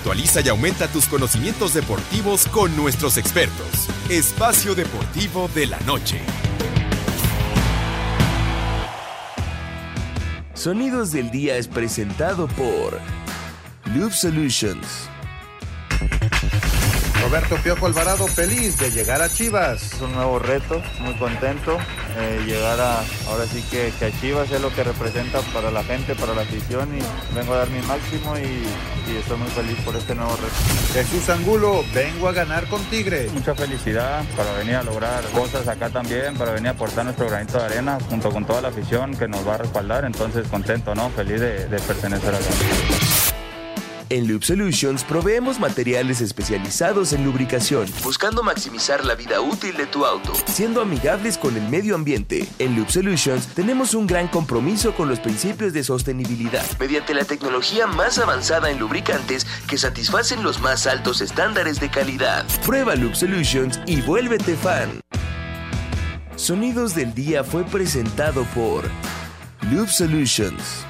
Actualiza y aumenta tus conocimientos deportivos con nuestros expertos. Espacio Deportivo de la Noche. Sonidos del Día es presentado por Loop Solutions. Roberto Piojo Alvarado feliz de llegar a Chivas. Es un nuevo reto, muy contento. Eh, llegar a, ahora sí que, que, a Chivas es lo que representa para la gente, para la afición y vengo a dar mi máximo y, y estoy muy feliz por este nuevo reto. Jesús Angulo, vengo a ganar con Tigres. Mucha felicidad para venir a lograr cosas acá también, para venir a aportar nuestro granito de arena junto con toda la afición que nos va a respaldar. Entonces contento, ¿no? Feliz de, de pertenecer a la En Loop Solutions proveemos materiales especializados en lubricación, buscando maximizar la vida útil de tu auto, siendo amigables con el medio ambiente. En Loop Solutions tenemos un gran compromiso con los principios de sostenibilidad, mediante la tecnología más avanzada en lubricantes que satisfacen los más altos estándares de calidad. Prueba Loop Solutions y vuélvete fan. Sonidos del Día fue presentado por Loop Solutions.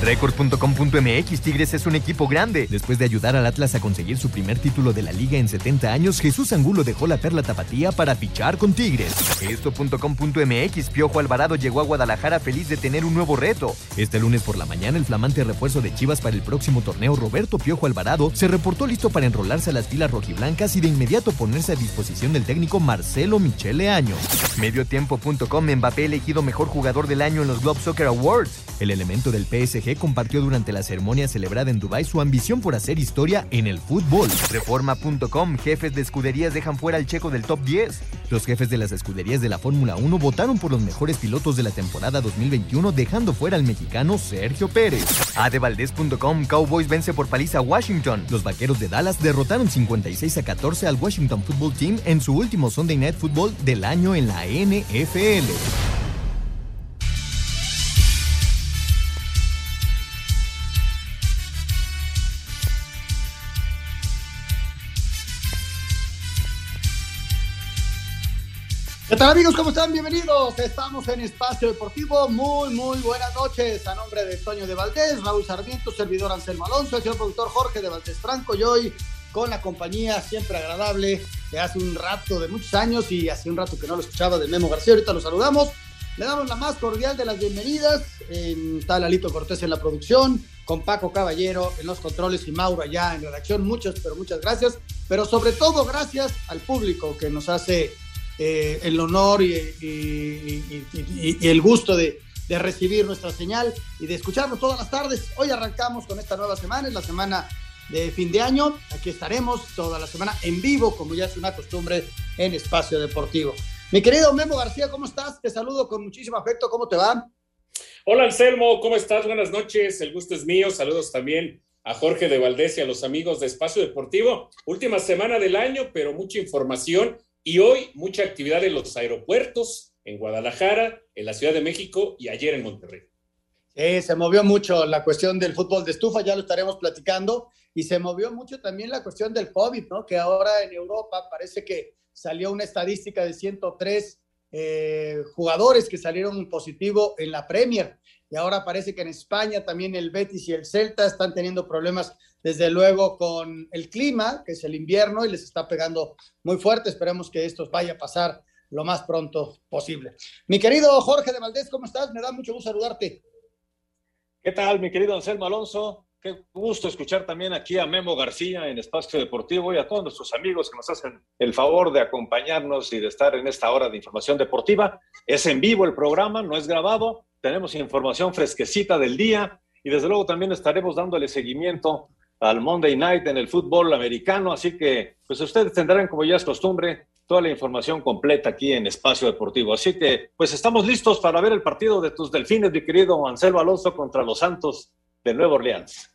Record.com.mx Tigres es un equipo grande. Después de ayudar al Atlas a conseguir su primer título de la liga en 70 años, Jesús Angulo dejó la perla tapatía para fichar con Tigres. Esto.com.mx Piojo Alvarado llegó a Guadalajara feliz de tener un nuevo reto. Este lunes por la mañana, el flamante refuerzo de Chivas para el próximo torneo, Roberto Piojo Alvarado, se reportó listo para enrolarse a las filas rojiblancas y de inmediato ponerse a disposición del técnico Marcelo Michele Año. Mediotiempo.com Mbappé elegido mejor jugador del año en los Globe Soccer Awards. El elemento del PSG compartió durante la ceremonia celebrada en Dubái su ambición por hacer historia en el fútbol. Reforma.com, jefes de escuderías dejan fuera al checo del top 10. Los jefes de las escuderías de la Fórmula 1 votaron por los mejores pilotos de la temporada 2021, dejando fuera al mexicano Sergio Pérez. Adevaldez.com, Cowboys vence por paliza a Washington. Los vaqueros de Dallas derrotaron 56 a 14 al Washington Football Team en su último Sunday Night Football del año en la NFL. ¿Qué tal amigos? ¿Cómo están? Bienvenidos. Estamos en Espacio Deportivo. Muy, muy buenas noches. A nombre de Toño de Valdés, Raúl Sarmiento, servidor Anselmo Alonso, el señor productor Jorge de Valdés Franco y hoy con la compañía siempre agradable de hace un rato, de muchos años y hace un rato que no lo escuchaba de Memo García. Ahorita lo saludamos. Le damos la más cordial de las bienvenidas. En tal Alito Cortés en la producción, con Paco Caballero en los controles y Mauro allá en redacción. Muchas, pero muchas gracias. Pero sobre todo gracias al público que nos hace eh, el honor y, y, y, y el gusto de, de, recibir nuestra señal y de escucharnos todas las tardes. Hoy arrancamos con esta nueva semana, es la semana de fin de año. Aquí estaremos toda la semana en vivo, como ya es una costumbre en Espacio Deportivo. Mi querido Memo García, ¿cómo estás? Te saludo con muchísimo afecto. ¿Cómo te va? Hola Anselmo, ¿cómo estás? Buenas noches. El gusto es mío. Saludos también a Jorge de Valdés y a los amigos de Espacio Deportivo. Última semana del año, pero mucha información y hoy mucha actividad en los aeropuertos, en Guadalajara, en la Ciudad de México y ayer en Monterrey. Sí, se movió mucho la cuestión del fútbol de estufa, ya lo estaremos platicando, y se movió mucho también la cuestión del COVID, ¿no? Que ahora en Europa parece que salió una estadística de 103 eh, jugadores que salieron positivo en la Premier. Y ahora parece que en España también el Betis y el Celta están teniendo problemas, desde luego, con el clima, que es el invierno, y les está pegando muy fuerte. Esperemos que esto vaya a pasar lo más pronto posible. Mi querido Jorge de Valdés, ¿cómo estás? Me da mucho gusto saludarte. ¿Qué tal, mi querido Anselmo Alonso? Qué gusto escuchar también aquí a Memo García en Espacio Deportivo y a todos nuestros amigos que nos hacen el favor de acompañarnos y de estar en esta hora de información deportiva. Es en vivo el programa, no es grabado, tenemos información fresquecita del día y desde luego también estaremos dándole seguimiento al Monday Night en el fútbol americano, así que pues ustedes tendrán como ya es costumbre toda la información completa aquí en Espacio Deportivo. Así que pues estamos listos para ver el partido de tus delfines, mi querido Anselmo Alonso contra los Santos de Nueva Orleans.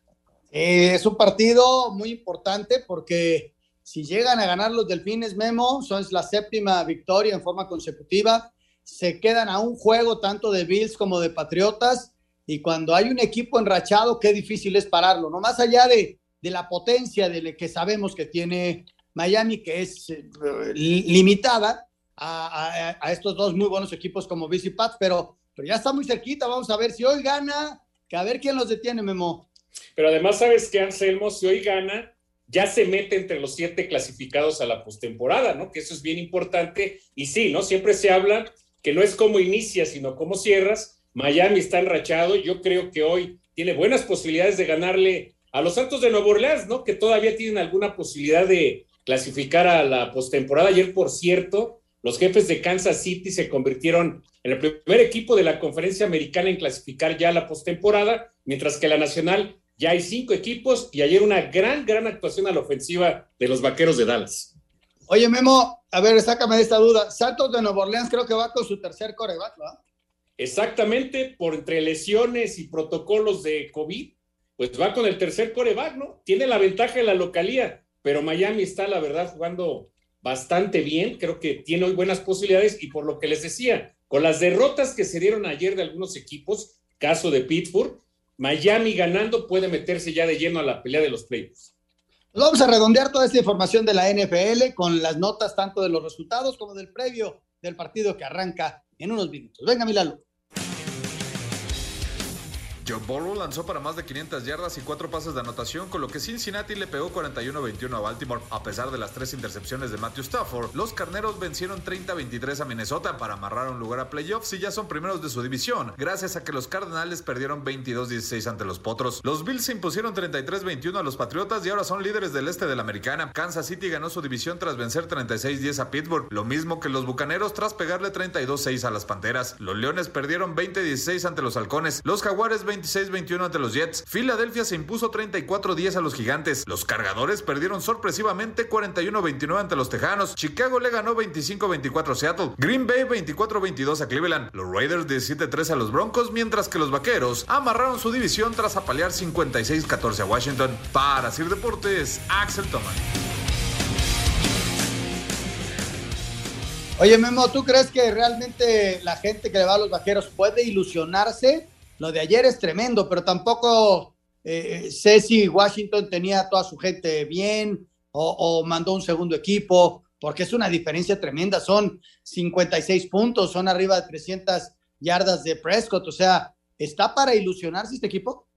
Eh, es un partido muy importante porque si llegan a ganar los Delfines Memo, son la séptima victoria en forma consecutiva, se quedan a un juego tanto de Bills como de Patriotas y cuando hay un equipo enrachado, qué difícil es pararlo, no más allá de, de la potencia de que sabemos que tiene Miami, que es eh, limitada a, estos dos muy buenos equipos como Bills y Pats, pero, pero ya está muy cerquita, vamos a ver si hoy gana, que a ver quién los detiene, Memo. Pero además, sabes que Anselmo, si hoy gana, ya se mete entre los siete clasificados a la postemporada, ¿no? Que eso es bien importante. Y sí, ¿no? Siempre se habla que no es como inicias, sino como cierras. Miami está enrachado. Yo creo que hoy tiene buenas posibilidades de ganarle a los Santos de Nueva Orleans, ¿no? Que todavía tienen alguna posibilidad de clasificar a la postemporada. Ayer, por cierto, los jefes de Kansas City se convirtieron en el primer equipo de la conferencia americana en clasificar ya la postemporada, mientras que la nacional ya hay cinco equipos y ayer una gran, gran actuación a la ofensiva de los vaqueros de Dallas. Oye, Memo, a ver, sácame de esta duda. Santos de Nueva Orleans creo que va con su tercer coreback, ¿no? Exactamente, por entre lesiones y protocolos de COVID, pues va con el tercer coreback, ¿no? Tiene la ventaja de la localía, pero Miami está, la verdad, jugando bastante bien. Creo que tiene hoy buenas posibilidades y por lo que les decía, con las derrotas que se dieron ayer de algunos equipos, caso de Pittsburgh, Miami ganando puede meterse ya de lleno a la pelea de los playoffs. Vamos a redondear toda esta información de la NFL con las notas tanto de los resultados como del previo del partido que arranca en unos minutos. Venga, Milalo. Joe Burrow lanzó para más de 500 yardas y cuatro pases de anotación, con lo que Cincinnati le pegó 41-21 a Baltimore. A pesar de las tres intercepciones de Matthew Stafford, los carneros vencieron 30-23 a Minnesota para amarrar un lugar a playoffs y ya son primeros de su división, gracias a que los Cardenales perdieron 22-16 ante los Potros. Los Bills se impusieron 33-21 a los Patriotas y ahora son líderes del este de la Americana. Kansas City ganó su división tras vencer 36-10 a Pittsburgh, lo mismo que los Bucaneros tras pegarle 32-6 a las Panteras. Los Leones perdieron 20-16 ante los Halcones. Los Jaguares 26-21 ante los Jets. Filadelfia se impuso 34-10 a los Gigantes. Los Cargadores perdieron sorpresivamente 41-29 ante los Tejanos. Chicago le ganó 25-24 a Seattle. Green Bay 24-22 a Cleveland. Los Raiders 17-3 a los Broncos, mientras que los Vaqueros amarraron su división tras apalear 56-14 a Washington. Para Sir Deportes, Axel Toman. Oye, Memo, ¿tú crees que realmente la gente que le va a los vaqueros puede ilusionarse lo de ayer es tremendo, pero tampoco eh, sé si Washington tenía toda su gente bien o, mandó un segundo equipo, porque es una diferencia tremenda. Son 56 puntos, son arriba de 300 yardas de Prescott. O sea, ¿está para ilusionarse este equipo?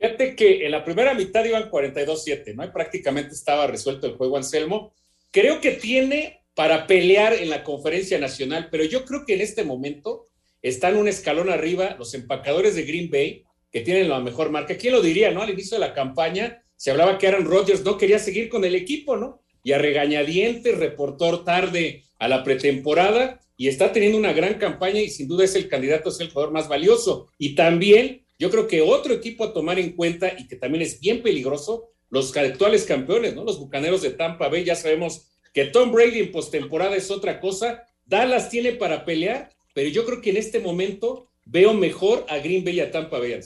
Fíjate que en la primera mitad iban 42-7, ¿no? Y prácticamente estaba resuelto el juego Anselmo. Creo que tiene para pelear en la conferencia nacional, pero yo creo que en este momento están un escalón arriba los empacadores de Green Bay, que tienen la mejor marca. ¿Quién lo diría, no? Al inicio de la campaña se hablaba que Aaron Rodgers no quería seguir con el equipo, ¿no? Y a regañadientes reportó tarde a la pretemporada y está teniendo una gran campaña y sin duda es el candidato ser el jugador más valioso. Y también yo creo que otro equipo a tomar en cuenta y que también es bien peligroso, los actuales campeones, ¿no? Los Bucaneros de Tampa Bay, ya sabemos que Tom Brady en postemporada es otra cosa. Dallas tiene para pelear pero yo creo que en este momento veo mejor a Green Bay y a Tampa Bay.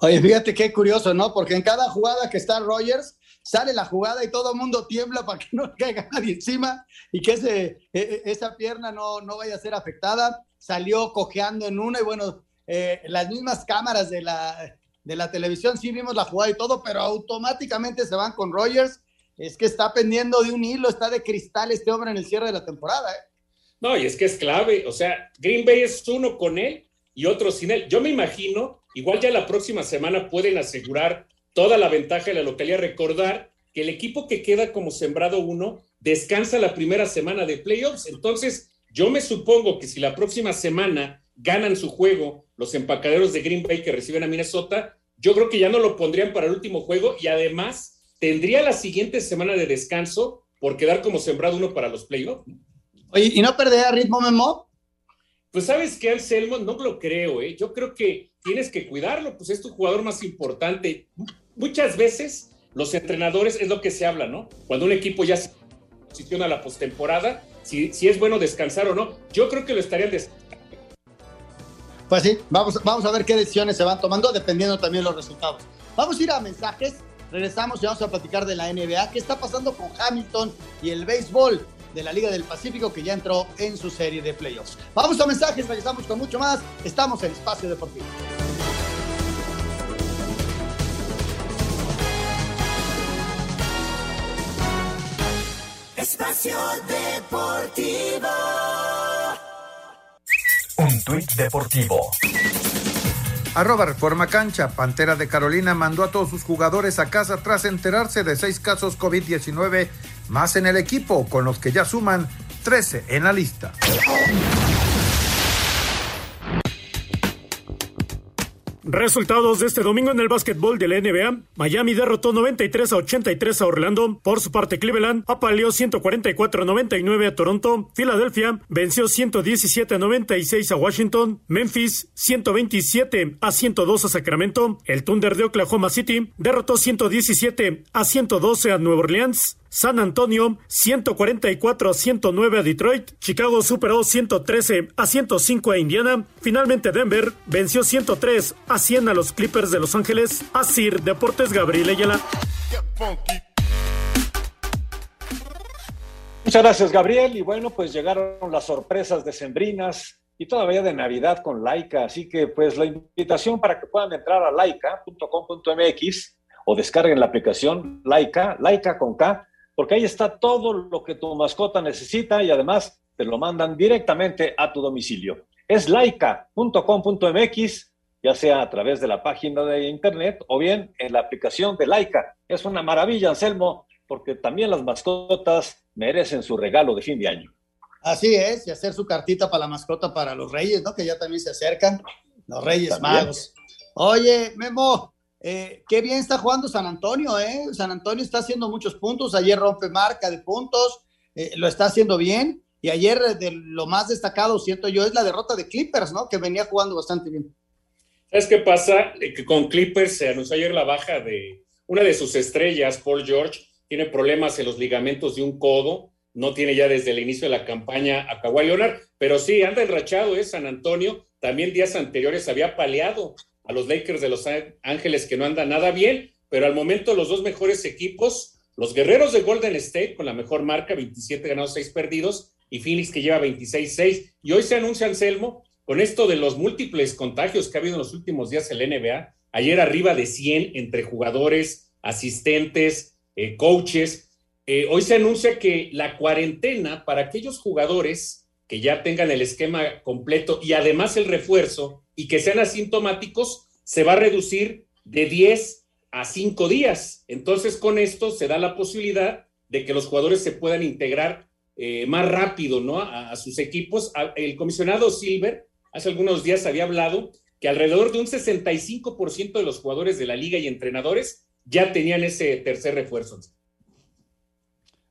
Oye, fíjate qué curioso, ¿no? Porque en cada jugada que está Rogers, sale la jugada y todo el mundo tiembla para que no caiga nadie encima y que e, e, esa pierna no, no vaya a ser afectada. Salió cojeando en una y bueno, eh, las mismas cámaras de la, de la televisión sí vimos la jugada y todo, pero automáticamente se van con Rogers. Es que está pendiendo de un hilo, está de cristal este hombre en el cierre de la temporada. ¿eh? No, y es que es clave. O sea, Green Bay es uno con él y otro sin él. Yo me imagino, igual ya la próxima semana pueden asegurar toda la ventaja de la localidad. Recordar que el equipo que queda como sembrado uno descansa la primera semana de playoffs. Entonces, yo me supongo que si la próxima semana ganan su juego los empacaderos de Green Bay que reciben a Minnesota, yo creo que ya no lo pondrían para el último juego y además tendría la siguiente semana de descanso por quedar como sembrado uno para los playoffs. Oye, ¿y no perder ritmo, Memo? Pues sabes que Anselmo no lo creo, ¿eh? Yo creo que tienes que cuidarlo, pues es tu jugador más importante. Muchas veces los entrenadores es lo que se habla, ¿no? Cuando un equipo ya se posiciona a la postemporada, si, si es bueno descansar o no. Yo creo que lo estarían descansando. Pues sí, vamos, vamos a ver qué decisiones se van tomando, dependiendo también los resultados. Vamos a ir a mensajes. Regresamos y vamos a platicar de la NBA. ¿Qué está pasando con Hamilton y el béisbol de la Liga del Pacífico que ya entró en su serie de playoffs? Vamos a mensajes, regresamos con mucho más. Estamos en Espacio Deportivo. Espacio Deportivo. Un tuit deportivo. Arroba Reforma Cancha. Pantera de Carolina mandó a todos sus jugadores a casa tras enterarse de seis casos COVID-19 más en el equipo, con los que ya suman 13 en la lista. Resultados de este domingo en el básquetbol de la NBA. Miami derrotó 93 a 83 a Orlando. Por su parte, Cleveland apaleó 144 a 99 a Toronto. Filadelfia venció 117 a 96 a Washington. Memphis 127 a 102 a Sacramento. El Thunder de Oklahoma City derrotó 117 a 112 a Nueva Orleans. San Antonio 144 a 109 a Detroit, Chicago superó 113 a 105 a Indiana, finalmente Denver venció 103 a 100 a los Clippers de Los Ángeles, Sir Deportes Gabriel Ayala. Muchas gracias Gabriel. Y bueno pues llegaron las sorpresas decembrinas y todavía de Navidad con Laika, así que pues la invitación para que puedan entrar a laika.com.mx o descarguen la aplicación Laika, Laika con K porque ahí está todo lo que tu mascota necesita y además te lo mandan directamente a tu domicilio. Es laica.com.mx, ya sea a través de la página de internet o bien en la aplicación de Laica. Es una maravilla, Anselmo, porque también las mascotas merecen su regalo de fin de año. Así es, y hacer su cartita para la mascota para los reyes, ¿no? Que ya también se acercan, los reyes magos. Oye, Memo, eh, qué bien está jugando San Antonio, ¿eh? San Antonio está haciendo muchos puntos. Ayer rompe marca de puntos, eh, lo está haciendo bien. Y ayer de lo más destacado, siento yo, es la derrota de Clippers, ¿no? Que venía jugando bastante bien. ¿Sabes qué pasa? Que con Clippers se anunció ayer la baja de una de sus estrellas, Paul George. Tiene problemas en los ligamentos de un codo. No tiene ya desde el inicio de la campaña a Kawhi Leonard, pero sí, anda enrachado, es San Antonio. También días anteriores había paleado a los Lakers de Los Ángeles que no anda nada bien, pero al momento los dos mejores equipos, los Guerreros de Golden State con la mejor marca, 27 ganados, 6 perdidos, y Phoenix que lleva 26-6. Y hoy se anuncia Anselmo con esto de los múltiples contagios que ha habido en los últimos días en la NBA. Ayer arriba de 100 entre jugadores, asistentes, eh, coaches. Eh, hoy se anuncia que la cuarentena para aquellos jugadores que ya tengan el esquema completo y además el refuerzo y que sean asintomáticos, se va a reducir de 10 a 5 días. Entonces, con esto se da la posibilidad de que los jugadores se puedan integrar eh, más rápido ¿no? A, sus equipos. El comisionado Silver hace algunos días había hablado que alrededor de un 65% de los jugadores de la liga y entrenadores ya tenían ese tercer refuerzo.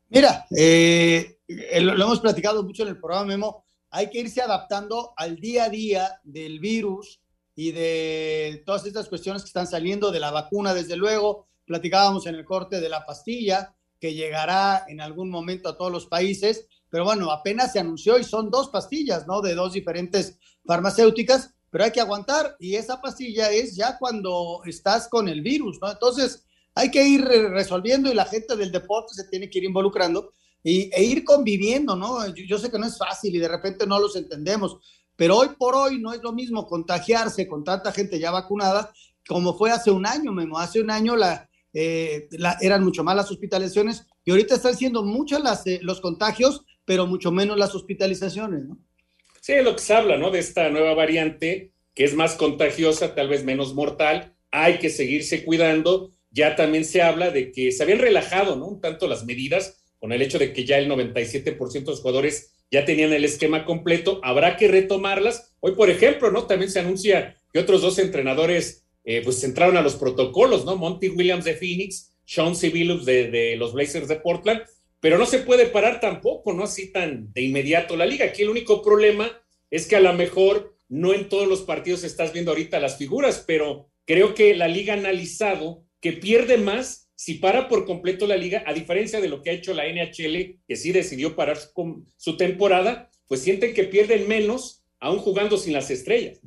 Mira, eh, lo, lo, hemos platicado mucho en el programa Memo hay que irse adaptando al día a día del virus y de todas estas cuestiones que están saliendo de la vacuna, desde luego. Platicábamos en el corte de la pastilla, que llegará en algún momento a todos los países, pero bueno, apenas se anunció y son dos pastillas, ¿no? De dos diferentes farmacéuticas, pero hay que aguantar y esa pastilla es ya cuando estás con el virus, ¿no? Entonces, hay que ir resolviendo y la gente del deporte se tiene que ir involucrando y, e ir conviviendo, ¿no? Yo, sé que no es fácil y de repente no los entendemos, pero hoy por hoy no es lo mismo contagiarse con tanta gente ya vacunada como fue hace un año, Memo. Hace un año la, eh, eran mucho más las hospitalizaciones y ahorita están siendo muchos las, eh, los contagios, pero mucho menos las hospitalizaciones, ¿no? Sí, lo que se habla, ¿no? De esta nueva variante que es más contagiosa, tal vez menos mortal. Hay que seguirse cuidando. Ya también se habla de que se habían relajado, ¿no? Un tanto las medidas con el hecho de que ya el 97% de los jugadores ya tenían el esquema completo, habrá que retomarlas. Hoy, por ejemplo, ¿no? También se anuncia que otros dos entrenadores eh, pues entraron a los protocolos, ¿no? Monty Williams de Phoenix, Sean Civilus de, de, los Blazers de Portland, pero no se puede parar tampoco, ¿no? Así tan de inmediato la liga. Aquí el único problema es que a lo mejor no en todos los partidos estás viendo ahorita las figuras, pero creo que la liga ha analizado que pierde más si para por completo la liga, a diferencia de lo que ha hecho la NHL, que sí decidió parar su, su temporada, pues sienten que pierden menos aún jugando sin las estrellas.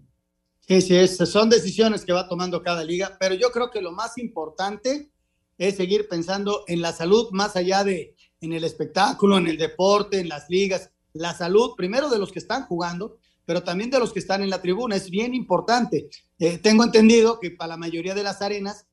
Sí, sí, son decisiones que va tomando cada liga, pero yo creo que lo más importante es seguir pensando en la salud más allá de en el espectáculo, en el deporte, en las ligas. La salud, primero de los que están jugando, pero también de los que están en la tribuna, es bien importante. Eh, tengo entendido que para la mayoría de las arenas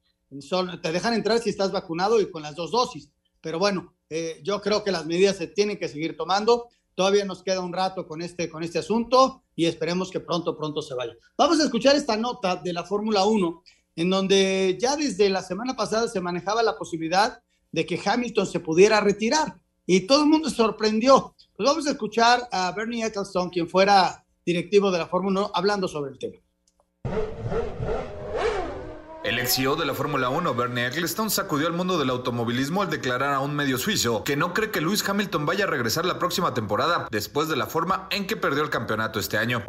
te dejan entrar si estás vacunado y con las dos dosis, pero bueno, eh, yo creo que las medidas se tienen que seguir tomando. Todavía nos queda un rato con este, con este asunto y esperemos que pronto, pronto se vaya. Vamos a escuchar esta nota de la Fórmula 1, en donde ya desde la semana pasada se manejaba la posibilidad de que Hamilton se pudiera retirar y todo el mundo sorprendió. Pues vamos a escuchar a Bernie Ecclestone, quien fuera directivo de la Fórmula 1, hablando sobre el tema. CEO de la Fórmula 1, Bernie Ecclestone, sacudió al mundo del automovilismo al declarar a un medio suizo que no cree que Lewis Hamilton vaya a regresar la próxima temporada después de la forma en que perdió el campeonato este año.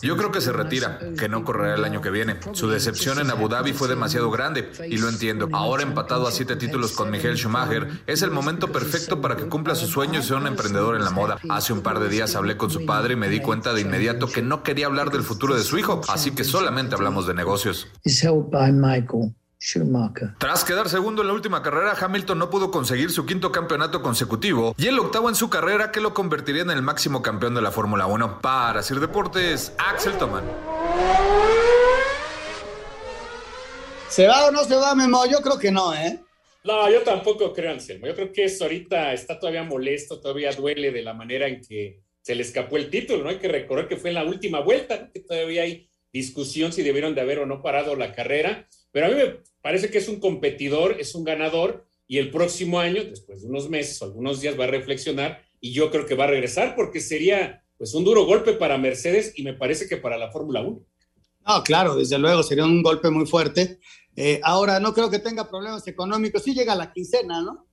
Yo creo que se retira, que no correrá el año que viene. Su decepción en Abu Dhabi fue demasiado grande y lo entiendo. Ahora empatado a siete títulos con Miguel Schumacher, es el momento perfecto para que cumpla sus sueños y sea un emprendedor en la moda. Hace un par de días hablé con su padre y me di cuenta de inmediato que no quería hablar del futuro de su hijo, así que solamente hablamos de negocios. Tras quedar segundo en la última carrera, Hamilton no pudo conseguir su quinto campeonato consecutivo y el octavo en su carrera que lo convertiría en el máximo campeón de la Fórmula 1. Para Sir Deportes, Axel Toman. ¿Se va o no se va, Memo? Yo creo que no, ¿eh? No, yo tampoco creo, Anselmo. Yo creo que eso ahorita está todavía molesto, todavía duele de la manera en que se le escapó el título, ¿no? Hay que recordar que fue en la última vuelta, que todavía hay discusión si debieron de haber o no parado la carrera, pero a mí me parece que es un competidor, es un ganador y el próximo año, después de unos meses o algunos días, va a reflexionar y yo creo que va a regresar porque sería pues un duro golpe para Mercedes y me parece que para la Fórmula 1. No, claro, desde luego sería un golpe muy fuerte. Eh, ahora no creo que tenga problemas económicos, sí llega la quincena, ¿no?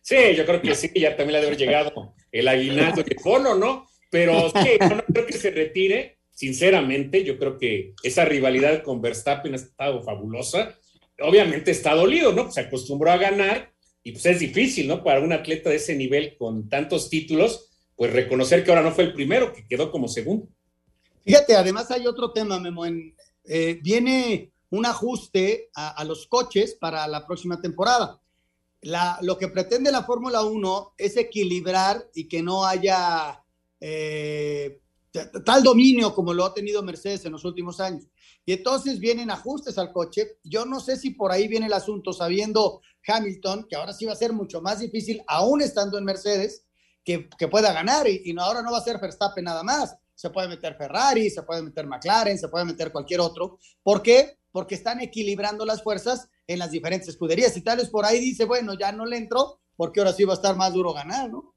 Sí, yo creo que sí, ya también le debe haber llegado el aguinaldo de fono, ¿no? Pero sí, no creo que se retire sinceramente, yo creo que esa rivalidad con Verstappen ha estado fabulosa. Obviamente está dolido, ¿no? Se acostumbró a ganar y pues es difícil, ¿no? Para un atleta de ese nivel con tantos títulos, pues reconocer que ahora no fue el primero, que quedó como segundo. Fíjate, además hay otro tema, Memo. Eh, viene un ajuste a, los coches para la próxima temporada. Lo que pretende la Fórmula 1 es equilibrar y que no haya eh, tal dominio como lo ha tenido Mercedes en los últimos años. Y entonces vienen ajustes al coche. Yo no sé si por ahí viene el asunto, sabiendo Hamilton, que ahora sí va a ser mucho más difícil, aún estando en Mercedes, que, pueda ganar. Y, no, ahora no va a ser Verstappen nada más. Se puede meter Ferrari, se puede meter McLaren, se puede meter cualquier otro. ¿Por qué? Porque están equilibrando las fuerzas en las diferentes escuderías. Y tal vez por ahí dice, bueno, ya no le entro, porque ahora sí va a estar más duro ganar, ¿no?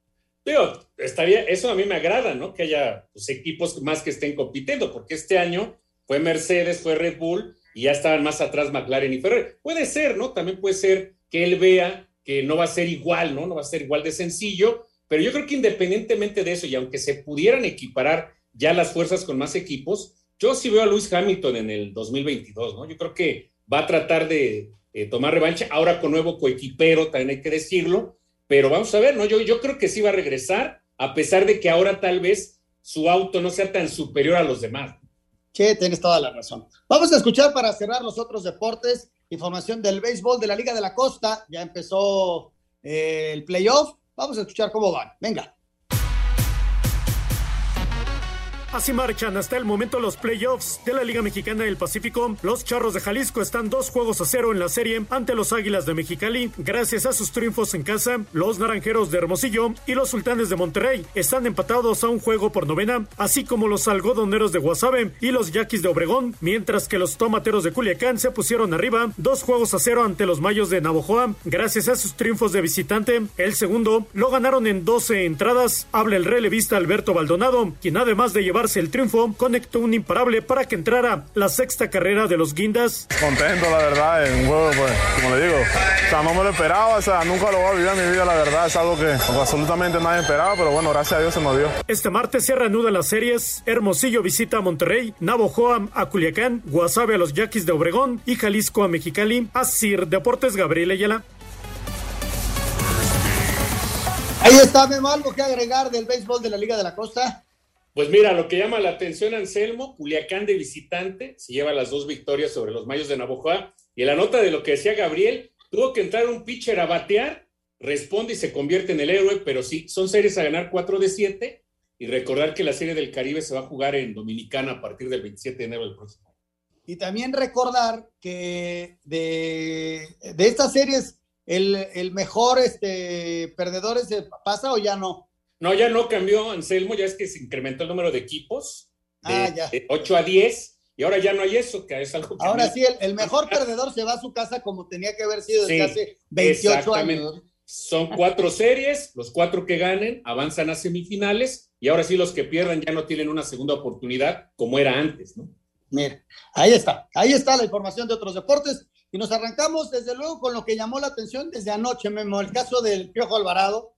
Digo, estaría, eso a mí me agrada, ¿no? Que haya pues, equipos más que estén compitiendo, porque este año fue Mercedes, fue Red Bull y ya estaban más atrás McLaren y Ferrari. Puede ser, ¿no? También puede ser que él vea que no va a ser igual, ¿no? No va a ser igual de sencillo, pero yo creo que independientemente de eso y aunque se pudieran equiparar ya las fuerzas con más equipos, yo sí veo a Luis Hamilton en el 2022, ¿no? Yo creo que va a tratar de tomar revancha ahora con nuevo coequipero, también hay que decirlo, pero vamos a ver, ¿no? Yo, yo creo que sí va a regresar, a pesar de que ahora tal vez su auto no sea tan superior a los demás. Sí, tienes toda la razón. Vamos a escuchar para cerrar los otros deportes, información del béisbol de la Liga de la Costa. Ya empezó eh, el playoff. Vamos a escuchar cómo van. Venga. Así marchan hasta el momento los playoffs de la Liga Mexicana del Pacífico. Los Charros de Jalisco están dos juegos a cero en la serie ante los Águilas de Mexicali. Gracias a sus triunfos en casa, los Naranjeros de Hermosillo y los Sultanes de Monterrey están empatados a un juego por novena, así como los Algodoneros de Guasave y los Yaquis de Obregón, mientras que los Tomateros de Culiacán se pusieron arriba dos juegos a cero ante los Mayos de Navojoa. Gracias a sus triunfos de visitante, el segundo lo ganaron en 12 entradas. Habla el relevista Alberto Baldonado, quien además de llevar el triunfo, conectó un imparable para que entrara la sexta carrera de los Guindas. Contento, la verdad, en un juego, pues, como le digo, o sea, no me lo esperaba, o sea, nunca lo voy a vivir en mi vida, la verdad, es algo que absolutamente nadie esperaba, pero bueno, gracias a Dios se nos dio. Este martes se reanudan las series, Hermosillo visita a Monterrey, Navojoa a Culiacán, Guasave a los Yaquis de Obregón y Jalisco a Mexicali. Asir Deportes Gabriel Ayala. Ahí está, Memo, algo que agregar del béisbol de la Liga de la Costa. Pues mira, lo que llama la atención Anselmo, Culiacán de visitante, se lleva las dos victorias sobre los Mayos de Navojoa. Y en la nota de lo que decía Gabriel, tuvo que entrar un pitcher a batear, responde y se convierte en el héroe, pero sí, son series a ganar 4 de 7. Y recordar que la Serie del Caribe se va a jugar en Dominicana a partir del 27 de enero del próximo año. Y también recordar que de, de estas series, el, el mejor este, perdedor es el, pasa o ya no. No, ya no cambió, Anselmo, ya es que se incrementó el número de equipos de, Ah, ya. de 8 a 10 y ahora ya no hay eso, que es algo que... Ahora sí, el, el mejor perdedor se va a su casa como tenía que haber sido desde Sí, hace 28 exactamente. años. Son cuatro series, los cuatro que ganen avanzan a semifinales y ahora sí los que pierdan ya no tienen una segunda oportunidad como era antes, ¿no? Mira, ahí está, ahí está la información de otros deportes y nos arrancamos desde luego con lo que llamó la atención desde anoche, Memo, el caso del Piojo Alvarado.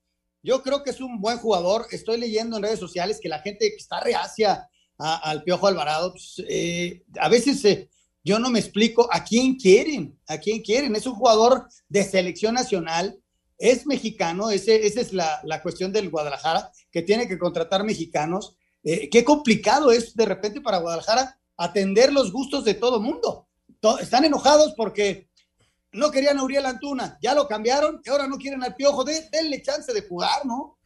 Yo creo que es un buen jugador, estoy leyendo en redes sociales que la gente está reacia al Piojo Alvarado, pues, eh, a veces eh, yo no me explico a quién quieren, a quién quieren, es un jugador de selección nacional, es mexicano, esa es la, cuestión del Guadalajara, que tiene que contratar mexicanos. Eh, qué complicado es de repente para Guadalajara atender los gustos de todo mundo. Están enojados porque no querían a Uriel Antuna, ya lo cambiaron y ahora no quieren al Piojo. De, denle chance de jugar, ¿no?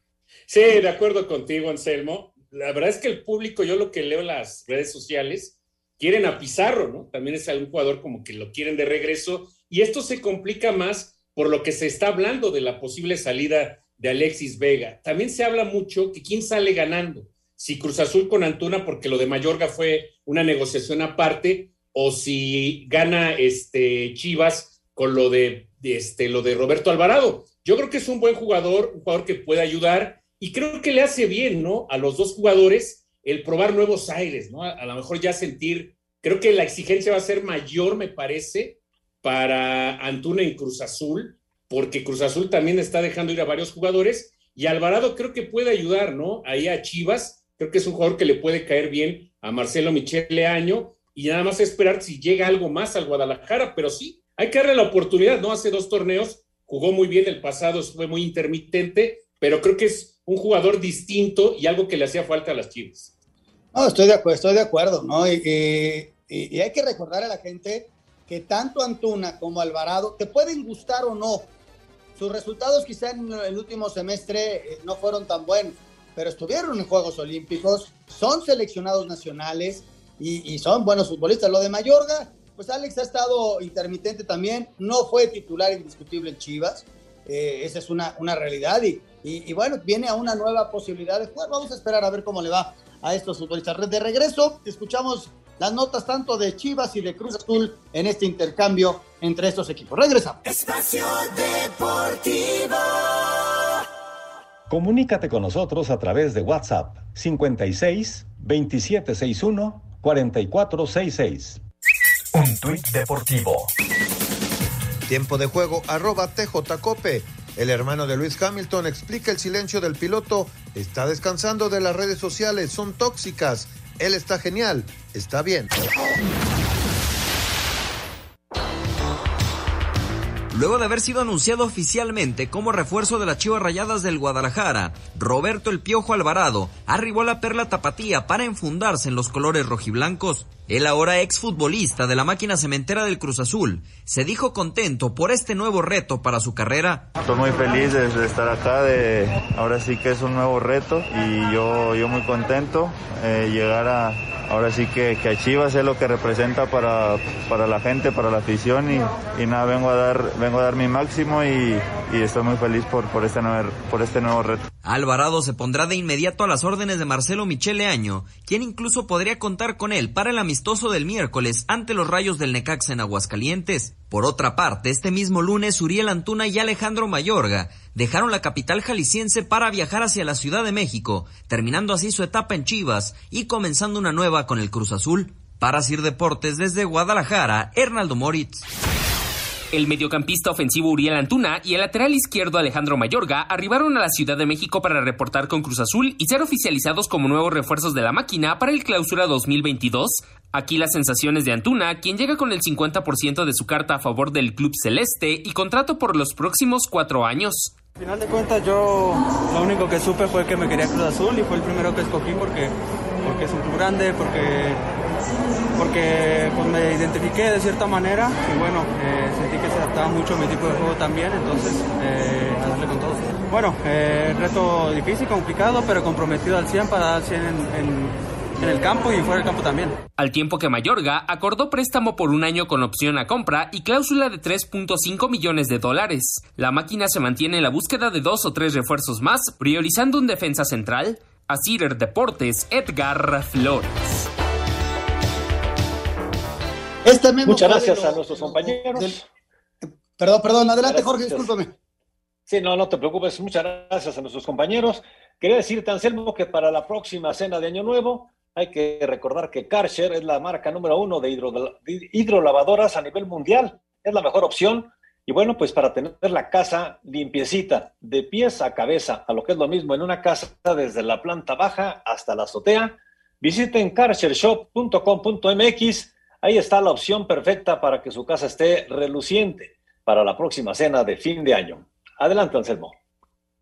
Sí, de acuerdo contigo, Anselmo. La verdad es que el público, yo lo que leo en las redes sociales, quieren a Pizarro, ¿no? También es algún jugador como que lo quieren de regreso. Y esto se complica más por lo que se está hablando de la posible salida de Alexis Vega. También se habla mucho que quién sale ganando. Si Cruz Azul con Antuna, porque lo de Mayorga fue una negociación aparte, o si gana este Chivas con lo de, este, lo de Roberto Alvarado. Yo creo que es un buen jugador, un jugador que puede ayudar y creo que le hace bien, ¿no? A los dos jugadores el probar nuevos aires, ¿no? A, a lo mejor ya sentir, creo que la exigencia va a ser mayor, me parece, para Antuna en Cruz Azul, porque Cruz Azul también está dejando ir a varios jugadores y Alvarado creo que puede ayudar, ¿no? Ahí a Chivas, creo que es un jugador que le puede caer bien a Marcelo Michele Año y nada más esperar si llega algo más al Guadalajara, pero sí, hay que darle la oportunidad, ¿no? Hace dos torneos jugó muy bien el pasado, fue muy intermitente, pero creo que es un jugador distinto y algo que le hacía falta a las Chivas. No, estoy de acuerdo, estoy de acuerdo, ¿no? Y, hay que recordar a la gente que tanto Antuna como Alvarado te pueden gustar o no. Sus resultados quizá en el último semestre eh, no fueron tan buenos, pero estuvieron en Juegos Olímpicos, son seleccionados nacionales y, y son buenos futbolistas. Lo de Mayorga, pues Alex ha estado intermitente también, no fue titular indiscutible en Chivas, eh, esa es una, una realidad y, y- y bueno, viene a una nueva posibilidad de jugar. Vamos a esperar a ver cómo le va a estos futbolistas. De regreso, escuchamos las notas tanto de Chivas y de Cruz Azul en este intercambio entre estos equipos. Regresamos. Espacio Deportivo. Comunícate con nosotros a través de WhatsApp 56 2761 4466. Un tuit deportivo. Tiempo de juego, arroba TJCope. El hermano de Luis Hamilton explica el silencio del piloto. Está descansando de las redes sociales, son tóxicas. Él está genial, está bien. Luego de haber sido anunciado oficialmente como refuerzo de las Chivas Rayadas del Guadalajara, Roberto El Piojo Alvarado arribó a la Perla Tapatía para enfundarse en los colores rojiblancos. El ahora exfutbolista de la máquina cementera del Cruz Azul se dijo contento por este nuevo reto para su carrera. Estoy muy feliz de, estar acá, de, ahora sí que es un nuevo reto y yo, yo muy contento eh, llegar a, ahora sí que, que a Chivas es lo que representa para, para la gente, para la afición y, y nada, vengo a dar, vengo a dar mi máximo y, y estoy muy feliz por, por, este nuevo, por este nuevo reto. Alvarado se pondrá de inmediato a las órdenes de Marcelo Michele Año, quien incluso podría contar con él para el amistoso del miércoles ante los Rayos del Necaxa en Aguascalientes. Por otra parte, este mismo lunes Uriel Antuna y Alejandro Mayorga dejaron la capital jalisciense para viajar hacia la Ciudad de México, terminando así su etapa en Chivas y comenzando una nueva con el Cruz Azul. Para Sir Deportes desde Guadalajara, Hernaldo Moritz. El mediocampista ofensivo Uriel Antuna y el lateral izquierdo Alejandro Mayorga arribaron a la Ciudad de México para reportar con Cruz Azul y ser oficializados como nuevos refuerzos de la máquina para el clausura 2022. Aquí las sensaciones de Antuna, quien llega con el 50% de su carta a favor del club celeste y contrato por los próximos cuatro años. Al final de cuentas yo lo único que supe fue que me quería Cruz Azul y fue el primero que escogí porque porque es un club grande, porque, porque pues, me identifiqué de cierta manera y bueno, eh, sentí que se adaptaba mucho a mi tipo de juego también, entonces eh, a darle con todo. Bueno, eh, reto difícil, complicado, pero comprometido al 100 para dar 100 en, en en el campo y fuera del campo también. Al tiempo que Mayorga acordó préstamo por un año con opción a compra y cláusula de 3.5 millones de dólares. La máquina se mantiene en la búsqueda de dos o tres refuerzos más, priorizando un defensa central. A Cider Deportes, Edgar Flores. Este mismo Muchas gracias a nuestros compañeros. Perdón, perdón, adelante Gracias. Jorge, discúlpame. Sí, no, no te preocupes. Muchas gracias a nuestros compañeros. Quería decirte, Anselmo, que para la próxima cena de Año Nuevo hay que recordar que Karcher es la marca número uno de, hidro- de hidrolavadoras a nivel mundial. Es la mejor opción. Y bueno, pues para tener la casa limpiecita, de pies a cabeza, a lo que es lo mismo en una casa desde la planta baja hasta la azotea, visiten karchershop.com.mx. Ahí está la opción perfecta para que su casa esté reluciente para la próxima cena de fin de año. Adelante, Anselmo.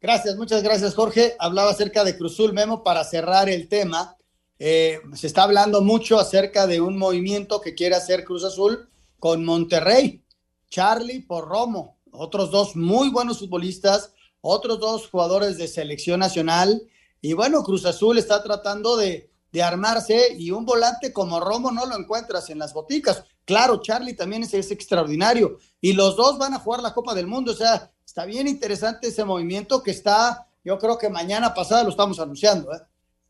Gracias, muchas gracias, Jorge. Hablaba acerca de Cruzul Memo para cerrar el tema. Eh, se está hablando mucho acerca de un movimiento que quiere hacer Cruz Azul con Monterrey. Charlie por Romo, otros dos muy buenos futbolistas, otros dos jugadores de selección nacional. Y bueno, Cruz Azul está tratando de, de armarse y un volante como Romo no lo encuentras en las boticas. Claro, Charlie también es, es extraordinario. Y los dos van a jugar la Copa del Mundo. O sea, está bien interesante ese movimiento que está, yo creo que mañana pasada lo estamos anunciando. ¿eh?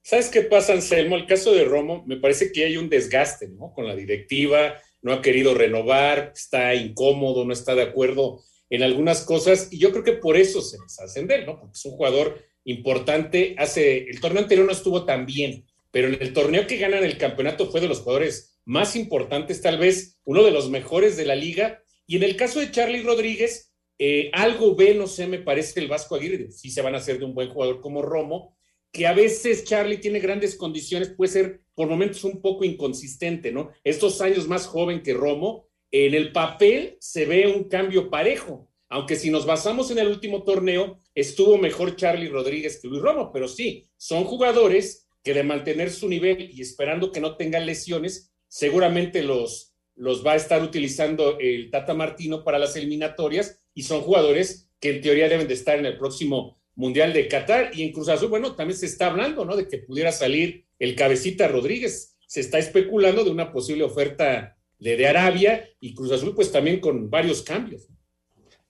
¿Sabes qué pasa, Anselmo? El caso de Romo, me parece que hay un desgaste, ¿no? Con la directiva, no ha querido renovar, está incómodo, no está de acuerdo en algunas cosas, y yo creo que por eso se deshacen de él, ¿no? Porque es un jugador importante. Hace, el torneo anterior no estuvo tan bien, pero en el torneo que ganan el campeonato fue de los jugadores más importantes, tal vez uno de los mejores de la liga. Y en el caso de Charlie Rodríguez, eh, algo ve, no sé, me parece el Vasco Aguirre, sí se van a hacer de un buen jugador como Romo, que a veces Charlie tiene grandes condiciones, puede ser por momentos un poco inconsistente, ¿no? Estos años más joven que Romo, en el papel se ve un cambio parejo, aunque si nos basamos en el último torneo, estuvo mejor Charlie Rodríguez que Luis Romo, pero sí, son jugadores que de mantener su nivel y esperando que no tengan lesiones, seguramente los, los va a estar utilizando el Tata Martino para las eliminatorias y son jugadores que en teoría deben de estar en el próximo Mundial de Qatar y en Cruz Azul, bueno, también se está hablando, ¿no? De que pudiera salir el cabecita Rodríguez. Se está especulando de una posible oferta de, de Arabia y Cruz Azul, pues también con varios cambios.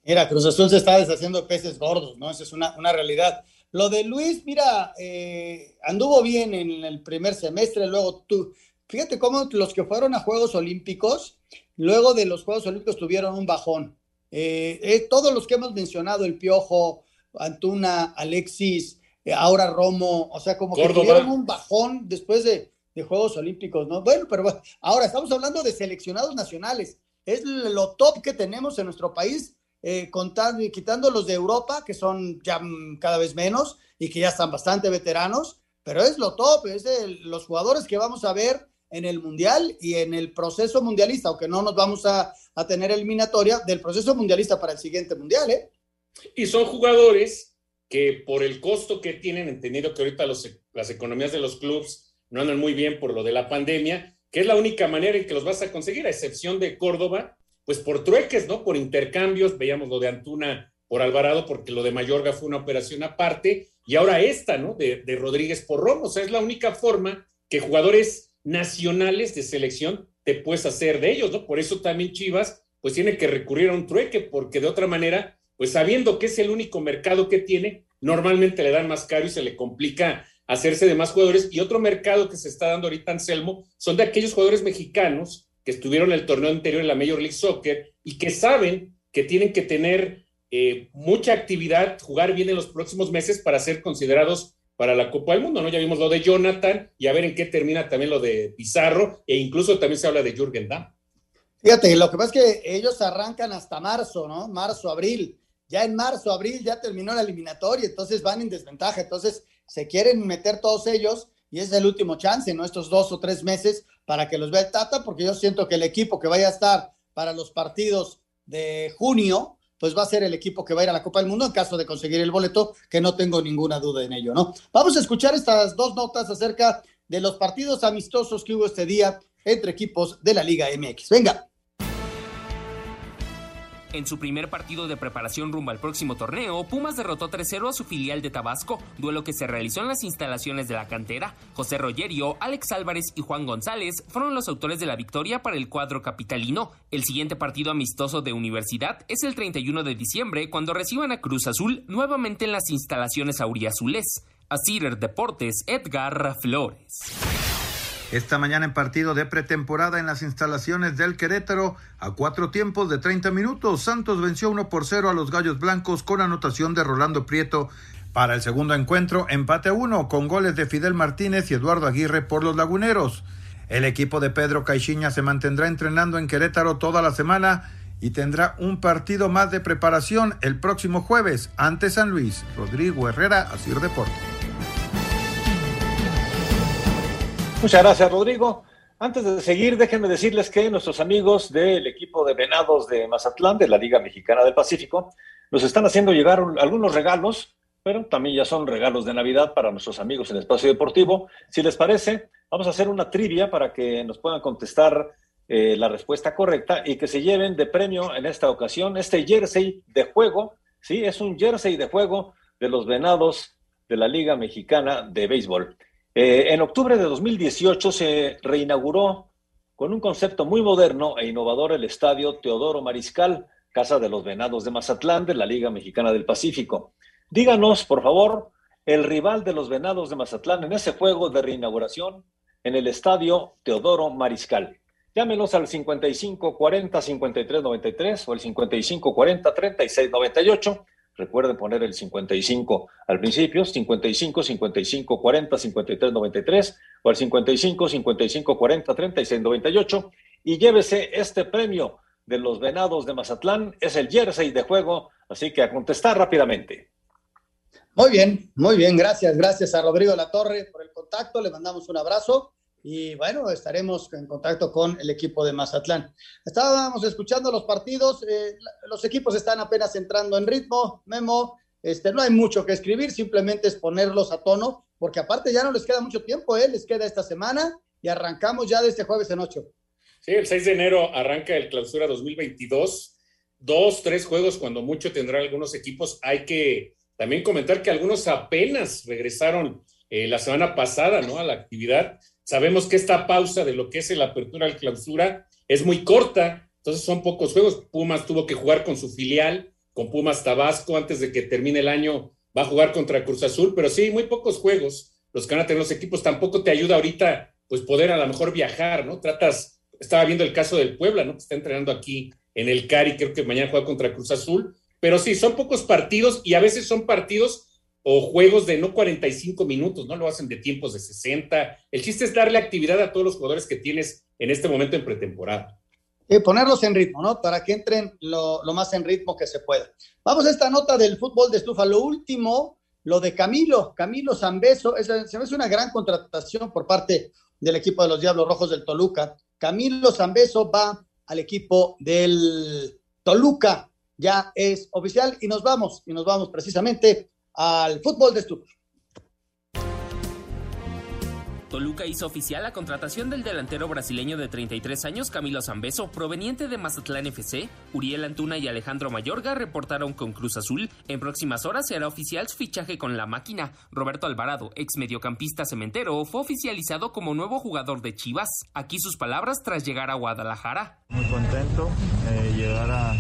Mira, Cruz Azul se está deshaciendo de peces gordos, ¿no? Esa es una, una realidad. Lo de Luis, mira, eh, anduvo bien en el primer semestre, luego tú, fíjate cómo los que fueron a Juegos Olímpicos, luego de los Juegos Olímpicos tuvieron un bajón. Eh, eh, todos los que hemos mencionado, el Piojo, Antuna, Alexis, eh, ahora Romo, o sea, como que tuvieron un bajón después de, de Juegos Olímpicos, ¿no? Bueno, pero bueno, ahora estamos hablando de seleccionados nacionales. Es lo top que tenemos en nuestro país, eh, contando, quitando los de Europa, que son ya mm, cada vez menos y que ya están bastante veteranos, pero es lo top, es de los jugadores que vamos a ver en el Mundial y en el proceso mundialista, aunque no nos vamos a, a tener eliminatoria del proceso mundialista para el siguiente Mundial, ¿eh? Y son jugadores que por el costo que tienen, entendido que ahorita los, las economías de los clubes no andan muy bien por lo de la pandemia, que es la única manera en que los vas a conseguir, a excepción de Córdoba, pues por trueques, ¿no? Por intercambios, veíamos lo de Antuna por Alvarado, porque lo de Mayorga fue una operación aparte, y ahora esta, ¿no? De, de Rodríguez por Romo, o sea, es la única forma que jugadores nacionales de selección te puedes hacer de ellos, ¿no? Por eso también Chivas, pues tiene que recurrir a un trueque, porque de otra manera pues sabiendo que es el único mercado que tiene, normalmente le dan más caro y se le complica hacerse de más jugadores. Y otro mercado que se está dando ahorita, Anselmo, son de aquellos jugadores mexicanos estuvieron el torneo anterior en la Major League Soccer y que saben que tienen que tener eh, mucha actividad, jugar bien en los próximos meses para ser considerados para la Copa del Mundo, ¿no? Ya vimos lo de Jonathan y a ver en qué termina también lo de Pizarro e incluso también se habla de Jürgen Damm. Fíjate, lo que pasa es que ellos arrancan hasta marzo, ¿no? Marzo, abril. Ya en marzo, abril ya terminó la eliminatoria, entonces van en desventaja. Entonces se quieren meter todos ellos y es el último chance, ¿no? Estos dos o tres meses para que los vea el Tata, porque yo siento que el equipo que vaya a estar para los partidos de junio, pues va a ser el equipo que va a ir a la Copa del Mundo en caso de conseguir el boleto, que no tengo ninguna duda en ello, ¿no? Vamos a escuchar estas dos notas acerca de los partidos amistosos que hubo este día entre equipos de la Liga MX. Venga. En su primer partido de preparación rumbo al próximo torneo, Pumas derrotó 3-0 a su filial de Tabasco, duelo que se realizó en las instalaciones de la cantera. José Rogerio, Alex Álvarez y Juan González fueron los autores de la victoria para el cuadro capitalino. El siguiente partido amistoso de universidad es el 31 de diciembre, cuando reciban a Cruz Azul nuevamente en las instalaciones auriazules. A Cider Deportes, Edgar Flores. Esta mañana en partido de pretemporada en las instalaciones del Querétaro, a cuatro tiempos de 30 minutos, Santos venció 1 por 0 a los Gallos Blancos con anotación de Rolando Prieto. Para el segundo encuentro, empate a uno con goles de Fidel Martínez y Eduardo Aguirre por los Laguneros. El equipo de Pedro Caixinha se mantendrá entrenando en Querétaro toda la semana y tendrá un partido más de preparación el próximo jueves ante San Luis. Rodrigo Herrera, Asir Deportes. Muchas gracias, Rodrigo. Antes de seguir, déjenme decirles que nuestros amigos del equipo de Venados de Mazatlán, de la Liga Mexicana del Pacífico, nos están haciendo llegar algunos regalos, pero también ya son regalos de Navidad para nuestros amigos en el Espacio Deportivo. Si les parece, vamos a hacer una trivia para que nos puedan contestar eh, la respuesta correcta y que se lleven de premio en esta ocasión este jersey de juego. Sí, es un jersey de juego de los Venados de la Liga Mexicana de Béisbol. Eh, en octubre de 2018 se reinauguró con un concepto muy moderno e innovador el estadio Teodoro Mariscal, Casa de los Venados de Mazatlán de la Liga Mexicana del Pacífico. Díganos, por favor, el rival de los Venados de Mazatlán en ese juego de reinauguración en el estadio Teodoro Mariscal. Llámenos al 55 40 53 93 o el 55 40 36 98 Recuerden poner el 55 al principio, 55, 55, 40, 53, 93 o el 55, 55, 40, 36, 98 y llévese este premio de los Venados de Mazatlán. Es el jersey de juego, así que a contestar rápidamente. Muy bien, muy bien, gracias, gracias a Rodrigo Latorre por el contacto, le mandamos un abrazo y bueno, estaremos en contacto con el equipo de Mazatlán. Estábamos escuchando los partidos, eh, los equipos están apenas entrando en ritmo, Memo, este, no hay mucho que escribir, simplemente es ponerlos a tono, porque aparte ya no les queda mucho tiempo, ¿eh? les queda esta semana y arrancamos ya de este jueves en ocho. Sí, el 6 de enero arranca el clausura 2022. Dos, tres juegos, cuando mucho tendrán algunos equipos. Hay que también comentar que algunos apenas regresaron eh, la semana pasada, ¿no? A la actividad. Sabemos que esta pausa de lo que es la apertura al clausura es muy corta, entonces son pocos juegos. Pumas tuvo que jugar con su filial, con Pumas Tabasco, antes de que termine el año va a jugar contra Cruz Azul, pero sí, muy pocos juegos los que van a tener los equipos. Tampoco te ayuda ahorita, pues poder a lo mejor viajar, ¿no? Tratas, estaba viendo el caso del Puebla, ¿no? Que está entrenando aquí en el Cari, creo que mañana juega contra Cruz Azul, pero sí, son pocos partidos y a veces son partidos o juegos de no 45 minutos, ¿no? Lo hacen de tiempos de 60. El chiste es darle actividad a todos los jugadores que tienes en este momento en pretemporada. Y ponerlos en ritmo, ¿no? Para que entren lo, más en ritmo que se pueda. Vamos a esta nota del fútbol de estufa. Lo último, lo de Camilo, Camilo Zambeso, es, se me hace una gran contratación por parte del equipo de los Diablos Rojos del Toluca. Camilo Zambeso va al equipo del Toluca, ya es oficial y nos vamos, y nos vamos precisamente al fútbol de estufa. Toluca hizo oficial la contratación del delantero brasileño de 33 años Camilo Zambeso, proveniente de Mazatlán FC. Uriel Antuna y Alejandro Mayorga reportaron con Cruz Azul. En próximas horas se hará oficial su fichaje con la máquina. Roberto Alvarado, ex mediocampista cementero, fue oficializado como nuevo jugador de Chivas. Aquí sus palabras tras llegar a Guadalajara. Muy contento de llegar a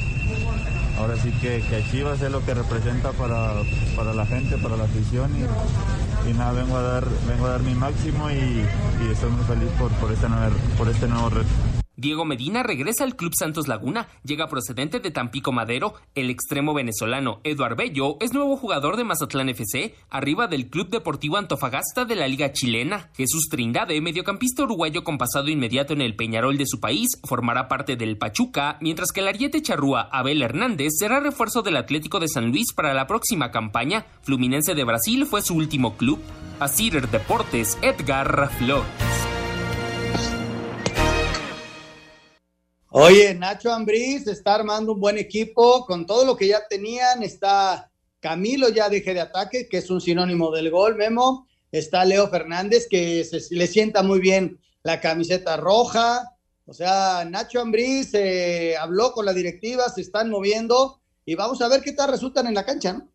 ahora sí que, que Chivas es lo que representa para, para la gente, para la afición y, nada, vengo a dar, vengo a dar mi máximo y, y estoy muy feliz por, por, este nuevo, por este nuevo reto. Diego Medina regresa al Club Santos Laguna, llega procedente de Tampico Madero. El extremo venezolano Eduard Bello es nuevo jugador de Mazatlán FC, arriba del Club Deportivo Antofagasta de la Liga Chilena. Jesús Trindade, mediocampista uruguayo con pasado inmediato en el Peñarol de su país, formará parte del Pachuca, mientras que el ariete charrúa Abel Hernández será refuerzo del Atlético de San Luis para la próxima campaña. Fluminense de Brasil fue su último club. Asir Deportes, Edgar Flores. Oye, Nacho Ambriz está armando un buen equipo con todo lo que ya tenían. Está Camilo ya deje de ataque, que es un sinónimo del gol, Memo. está Leo Fernández, que se, le sienta muy bien la camiseta roja. O sea, Nacho Ambriz eh, habló con la directiva, se están moviendo y vamos a ver qué tal resultan en la cancha, ¿no?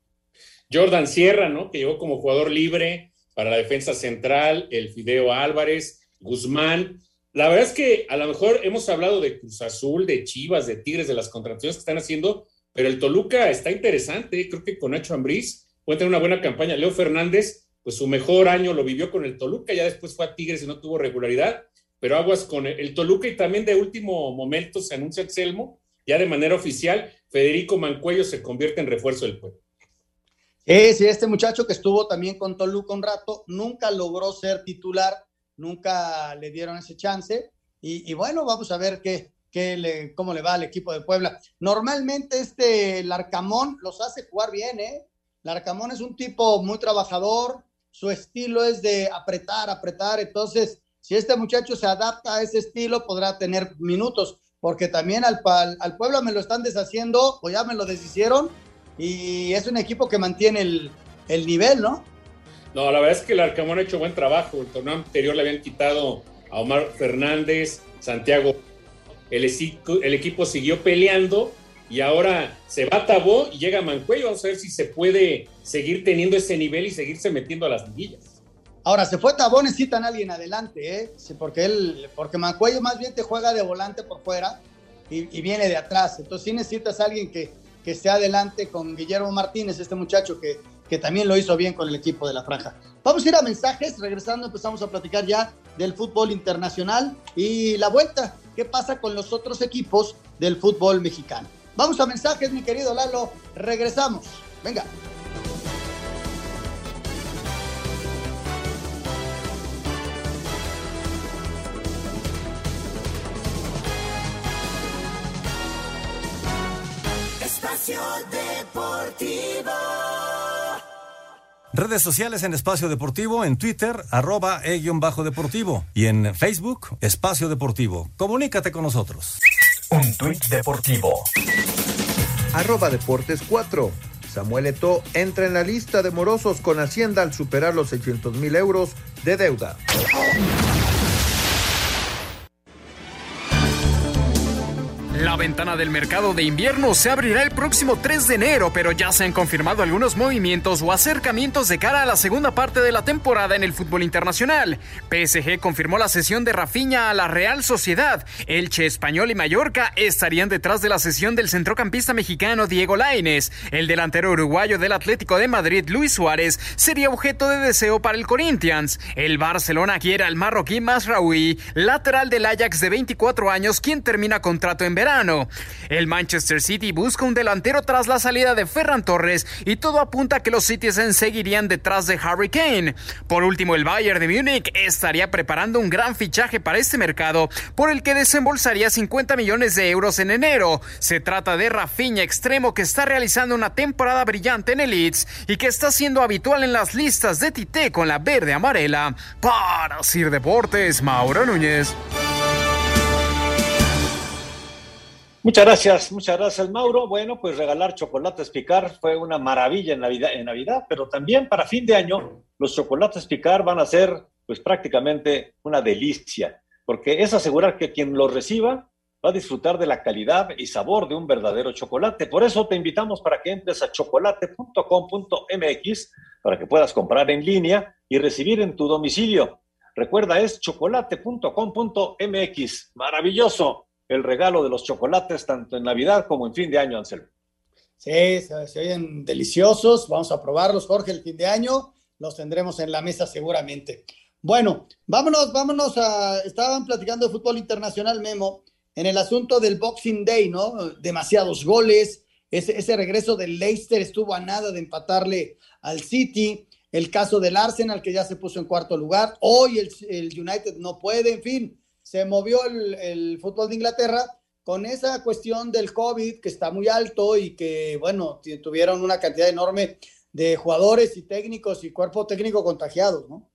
Jordan Sierra, ¿no? Que llegó como jugador libre para la defensa central, el Fideo Álvarez, Guzmán. La verdad es que a lo mejor hemos hablado de Cruz Azul, de Chivas, de Tigres, de las contrataciones que están haciendo, pero el Toluca está interesante. Creo que con Nacho Ambriz puede tener una buena campaña. Leo Fernández, pues su mejor año lo vivió con el Toluca, ya después fue a Tigres y no tuvo regularidad, pero aguas con el, Toluca y también de último momento se anuncia Excelmo, ya de manera oficial, Federico Mancuello se convierte en refuerzo del pueblo. Sí, sí, este muchacho que estuvo también con Toluca un rato, nunca logró ser titular, nunca le dieron ese chance. Y, bueno, vamos a ver qué, cómo le va al equipo de Puebla. Normalmente este Larcamón los hace jugar bien, ¿eh? Larcamón es un tipo muy trabajador, su estilo es de apretar, apretar. Entonces, si este muchacho se adapta a ese estilo, podrá tener minutos, porque también al, al, Puebla me lo están deshaciendo, o ya me lo deshicieron, y es un equipo que mantiene el, el nivel, ¿no? No, la verdad es que el Arcamón ha hecho buen trabajo. El torneo anterior le habían quitado a Omar Fernández, Santiago. El, equipo siguió peleando y ahora se va a Tabó y llega Mancuello. Vamos a ver si se puede seguir teniendo ese nivel y seguirse metiendo a las liguillas. Ahora, se fue Tabó, necesitan a alguien adelante, ¿eh? porque, él, porque Mancuello más bien te juega de volante por fuera y, y viene de atrás. Entonces sí necesitas a alguien que, que esté adelante con Guillermo Martínez, este muchacho que, que también lo hizo bien con el equipo de la franja. Vamos a ir a mensajes, regresando empezamos a platicar ya del fútbol internacional y la vuelta, qué pasa con los otros equipos del fútbol mexicano. Vamos a mensajes, mi querido Lalo, regresamos. Venga. Deportivo. Redes sociales en Espacio Deportivo, en Twitter, arroba e-bajo deportivo y en Facebook, Espacio Deportivo. Comunícate con nosotros. Un tuit deportivo. Arroba Deportes 4. Samuel Eto entra en la lista de morosos con Hacienda al superar los 600 mil euros de deuda. La ventana del mercado de invierno se abrirá el próximo 3 de enero, pero ya se han confirmado algunos movimientos o acercamientos de cara a la segunda parte de la temporada en el fútbol internacional. PSG confirmó la sesión de Rafinha a la Real Sociedad. Elche, Español y Mallorca estarían detrás de la sesión del centrocampista mexicano Diego Lainez. El delantero uruguayo del Atlético de Madrid, Luis Suárez, sería objeto de deseo para el Corinthians. El Barcelona quiere al marroquí Masraoui, lateral del Ajax de 24 años, quien termina contrato en verano. El Manchester City busca un delantero tras la salida de Ferran Torres y todo apunta a que los Citizens seguirían detrás de Harry Kane. Por último, el Bayern de Múnich estaría preparando un gran fichaje para este mercado por el que desembolsaría 50 millones de euros en enero. Se trata de Rafinha extremo que está realizando una temporada brillante en el Leeds y que está siendo habitual en las listas de Tite con la verde amarela. Para Sir Deportes, Mauro Núñez. Muchas gracias, muchas gracias, Mauro. Bueno, pues regalar chocolates picar fue una maravilla en Navidad, en pero también para fin de año los chocolates picar van a ser pues prácticamente una delicia, porque es asegurar que quien los reciba va a disfrutar de la calidad y sabor de un verdadero chocolate. Por eso te invitamos para que entres a chocolate.com.mx para que puedas comprar en línea y recibir en tu domicilio. Recuerda, es chocolate.com.mx. Maravilloso el regalo de los chocolates tanto en Navidad como en fin de año, Anselmo. Sí, se, oyen deliciosos. Vamos a probarlos, Jorge, el fin de año. Los tendremos en la mesa seguramente. Bueno, vámonos, vámonos a. Estaban platicando de fútbol internacional, Memo, en el asunto del Boxing Day, ¿no? Demasiados goles. Ese, regreso del Leicester estuvo a nada de empatarle al City. El caso del Arsenal, que ya se puso en cuarto lugar. Hoy el United no puede, en fin se movió el, fútbol de Inglaterra con esa cuestión del COVID que está muy alto y que, bueno, tuvieron una cantidad enorme de jugadores y técnicos y cuerpo técnico contagiados, ¿no?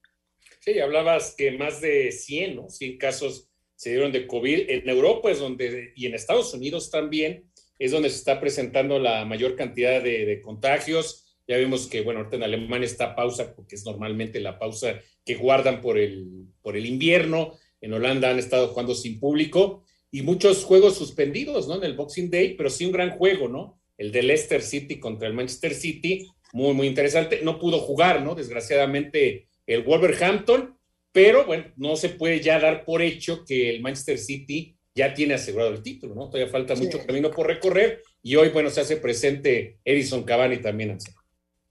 Sí, hablabas que más de 100, ¿no? 100 casos se dieron de COVID. En Europa es donde, y en Estados Unidos también, es donde se está presentando la mayor cantidad de, contagios. Ya vimos que, bueno, ahorita en Alemania está pausa porque es normalmente la pausa que guardan por el, por el invierno. En Holanda han estado jugando sin público y muchos juegos suspendidos, ¿no? En el Boxing Day, pero sí un gran juego, ¿no? El de Leicester City contra el Manchester City, muy, muy interesante. No pudo jugar, ¿no? Desgraciadamente el Wolverhampton, pero bueno, no se puede ya dar por hecho que el Manchester City ya tiene asegurado el título, ¿no? Todavía falta mucho camino por recorrer y hoy, bueno, se hace presente Edison Cavani también.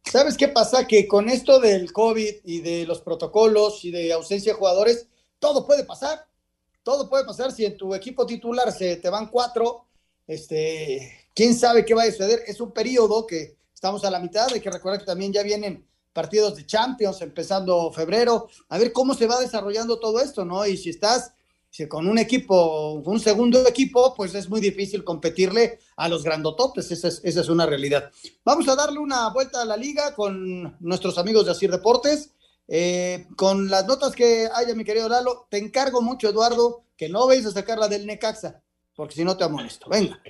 ¿Sabes qué pasa? Que con esto del COVID y de los protocolos y de ausencia de jugadores, todo puede pasar. Todo puede pasar si en tu equipo titular se te van cuatro, este, quién sabe qué va a suceder. Es un periodo que estamos a la mitad, hay que recordar que también ya vienen partidos de Champions empezando febrero, a ver cómo se va desarrollando todo esto, ¿no? Y si estás con un equipo, un segundo equipo, pues es muy difícil competirle a los grandototes, esa es, esa es una realidad. Vamos a darle una vuelta a la liga con nuestros amigos de Asir Deportes. Eh, con las notas que haya, mi querido Lalo, te encargo mucho, Eduardo, que no veis a sacarla del Necaxa, porque si no te amonesto. Venga.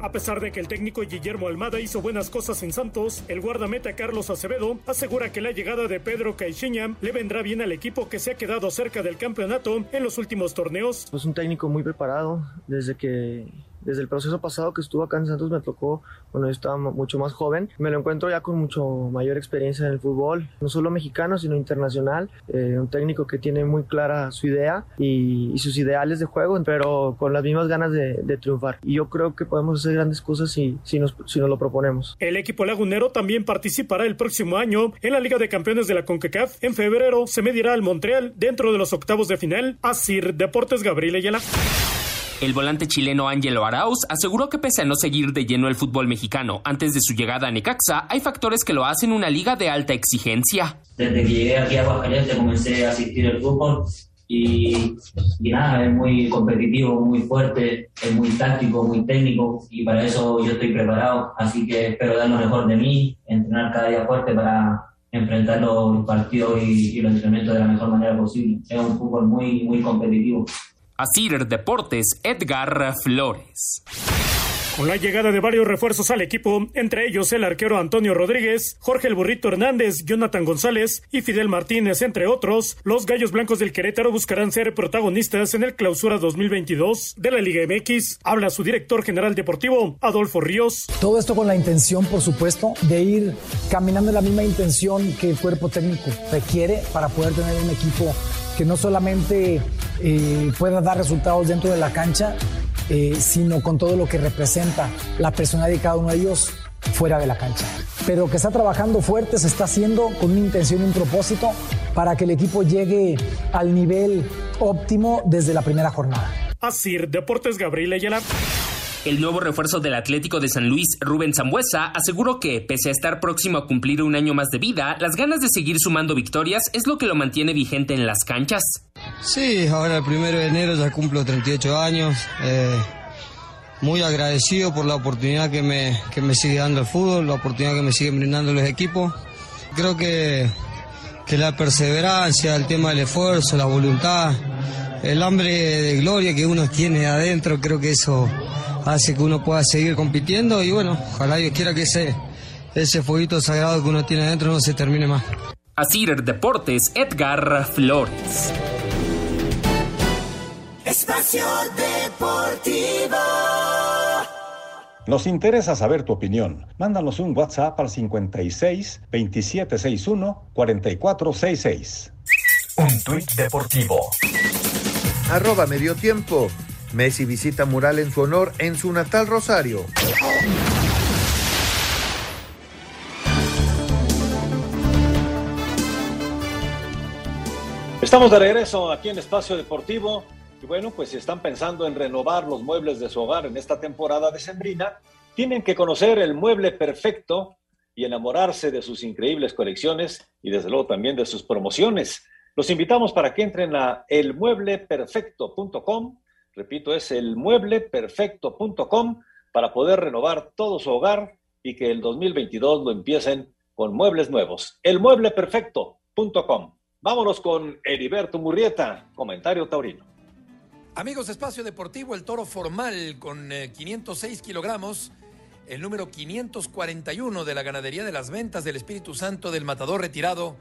A pesar de que el técnico Guillermo Almada hizo buenas cosas en Santos, el guardameta Carlos Acevedo asegura que la llegada de Pedro Caixinha le vendrá bien al equipo que se ha quedado cerca del campeonato en los últimos torneos. Es un técnico muy preparado desde que desde el proceso pasado que estuvo acá en Santos me tocó cuando yo estaba mucho más joven. Me lo encuentro ya con mucho mayor experiencia en el fútbol, no solo mexicano, sino internacional. Eh, un técnico que tiene muy clara su idea y, sus ideales de juego, pero con las mismas ganas de, triunfar. Y yo creo que podemos hacer grandes cosas si, si, nos, si nos lo proponemos. El equipo lagunero también participará el próximo año en la Liga de Campeones de la CONCACAF. En febrero se medirá al Montreal dentro de los octavos de final. Asir Deportes Gabriel Ayala. El volante chileno Ángelo Arauz aseguró que pese a no seguir de lleno el fútbol mexicano antes de su llegada a Necaxa, hay factores que lo hacen una liga de alta exigencia. Desde que llegué aquí a Aguascalientes comencé a asistir al fútbol y, y, nada, es muy competitivo, muy fuerte, es muy táctico, muy técnico y para eso yo estoy preparado, así que espero dar lo mejor de mí, entrenar cada día fuerte para enfrentar los partidos y, y los entrenamientos de la mejor manera posible. Es un fútbol muy, muy competitivo. Asir Deportes, Edgar Flores. Con la llegada de varios refuerzos al equipo, entre ellos el arquero Antonio Rodríguez, Jorge el Burrito Hernández, Jonathan González y Fidel Martínez, entre otros, los Gallos Blancos del Querétaro buscarán ser protagonistas en el Clausura 2022 de la Liga MX. Habla su director general deportivo, Adolfo Ríos. Todo esto con la intención, por supuesto, de ir caminando en la misma intención que el cuerpo técnico requiere para poder tener un equipo que no solamente eh, pueda dar resultados dentro de la cancha, eh, sino con todo lo que representa la personalidad de cada uno de ellos fuera de la cancha. Pero que está trabajando fuerte, se está haciendo con una intención y un propósito para que el equipo llegue al nivel óptimo desde la primera jornada. Así, Deportes Gabriel Ayala. El nuevo refuerzo del Atlético de San Luis, Rubén Zambuesa, aseguró que, pese a estar próximo a cumplir un año más de vida, las ganas de seguir sumando victorias es lo que lo mantiene vigente en las canchas. Sí, ahora el primero de enero ya cumplo 38 años. Eh, muy agradecido por la oportunidad que me, que me sigue dando el fútbol, la oportunidad que me siguen brindando los equipos. Creo que, que la perseverancia, el tema del esfuerzo, la voluntad, el hambre de gloria que uno tiene adentro, creo que eso hace que uno pueda seguir compitiendo y bueno, ojalá Dios quiera que ese, ese fueguito sagrado que uno tiene adentro no se termine más. Asir Deportes, Edgar Flores. Espacio Deportivo. Nos interesa saber tu opinión. Mándanos un WhatsApp al 56 2761 4466. Un tuit deportivo. Arroba medio tiempo. Messi visita mural en su honor en su natal Rosario. Estamos de regreso aquí en Espacio Deportivo y bueno, pues si están pensando en renovar los muebles de su hogar en esta temporada de Sembrina, tienen que conocer el mueble perfecto y enamorarse de sus increíbles colecciones y desde luego también de sus promociones. Los invitamos para que entren a elmuebleperfecto.com Repito, es el muebleperfecto.com para poder renovar todo su hogar y que el 2022 lo empiecen con muebles nuevos. Elmuebleperfecto.com. Vámonos con Heriberto Murrieta, comentario taurino. Amigos, espacio deportivo, el toro formal con 506 eh, kilogramos el número 541 de la ganadería de las ventas del Espíritu Santo del matador retirado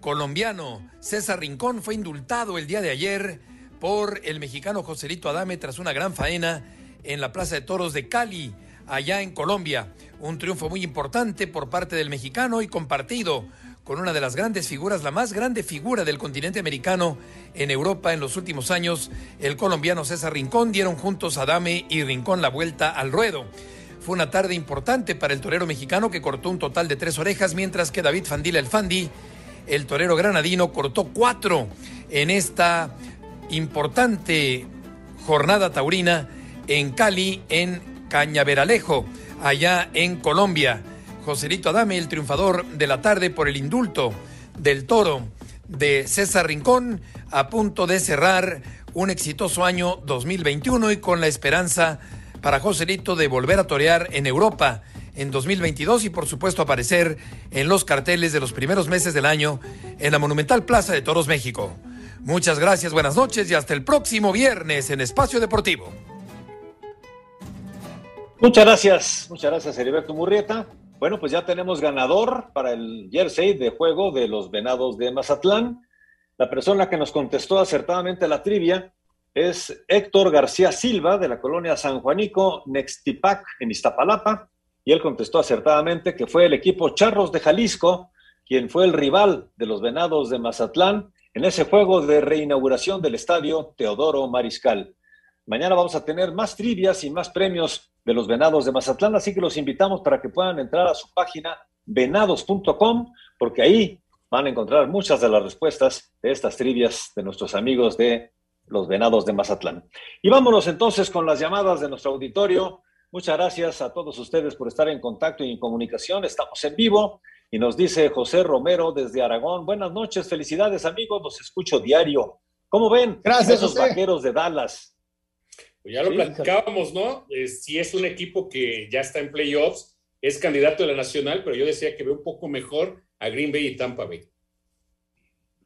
colombiano César Rincón fue indultado el día de ayer por el mexicano Joselito Adame tras una gran faena en la Plaza de Toros de Cali, allá en Colombia. Un triunfo muy importante por parte del mexicano y compartido con una de las grandes figuras, la más grande figura del continente americano en Europa en los últimos años, el colombiano César Rincón, dieron juntos a Adame y Rincón la vuelta al ruedo. Fue una tarde importante para el torero mexicano que cortó un total de tres orejas, mientras que David Fandila el Fandi, el torero granadino, cortó cuatro en esta importante jornada taurina en Cali, en Cañaveralejo, allá en Colombia. Joselito Adame, el triunfador de la tarde por el indulto del toro de César Rincón, a punto de cerrar un exitoso año 2021 y con la esperanza para Joselito de volver a torear en Europa en 2022 y por supuesto aparecer en los carteles de los primeros meses del año en la Monumental Plaza de Toros México. Muchas gracias, buenas noches y hasta el próximo viernes en Espacio Deportivo. Muchas gracias, muchas gracias Heriberto Murrieta. Bueno, pues ya tenemos ganador para el jersey de juego de los Venados de Mazatlán. La persona que nos contestó acertadamente la trivia es Héctor García Silva de la colonia San Juanico, Nextipac, en Iztapalapa. Y él contestó acertadamente que fue el equipo Charros de Jalisco quien fue el rival de los Venados de Mazatlán en ese juego de reinauguración del estadio Teodoro Mariscal. Mañana vamos a tener más trivias y más premios de los Venados de Mazatlán, así que los invitamos para que puedan entrar a su página venados.com, porque ahí van a encontrar muchas de las respuestas de estas trivias de nuestros amigos de los Venados de Mazatlán. Y vámonos entonces con las llamadas de nuestro auditorio. Muchas gracias a todos ustedes por estar en contacto y en comunicación. Estamos en vivo y nos dice José Romero desde Aragón. Buenas noches, felicidades amigos, los escucho diario. ¿Cómo ven? Gracias, esos vaqueros de Dallas. Pues ya lo platicábamos, ¿no? Eh, si es un equipo que ya está en playoffs, es candidato de la nacional, pero yo decía que ve un poco mejor a Green Bay y Tampa Bay.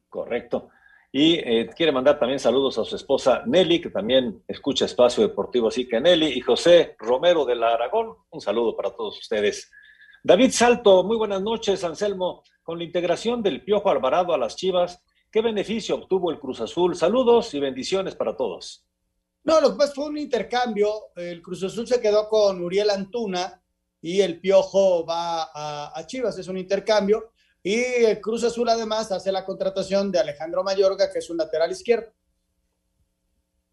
Correcto. Y eh, quiere mandar también saludos a su esposa Nelly, que también escucha Espacio Deportivo. Así que Nelly y José Romero de la Aragón, un saludo para todos ustedes. David Salto, muy buenas noches, Anselmo. Con la integración del Piojo Alvarado a las Chivas, ¿qué beneficio obtuvo el Cruz Azul? Saludos y bendiciones para todos. No, lo que pasa fue un intercambio. El Cruz Azul se quedó con Uriel Antuna y el Piojo va a, Chivas, es un intercambio. Y el Cruz Azul además hace la contratación de Alejandro Mayorga, que es un lateral izquierdo.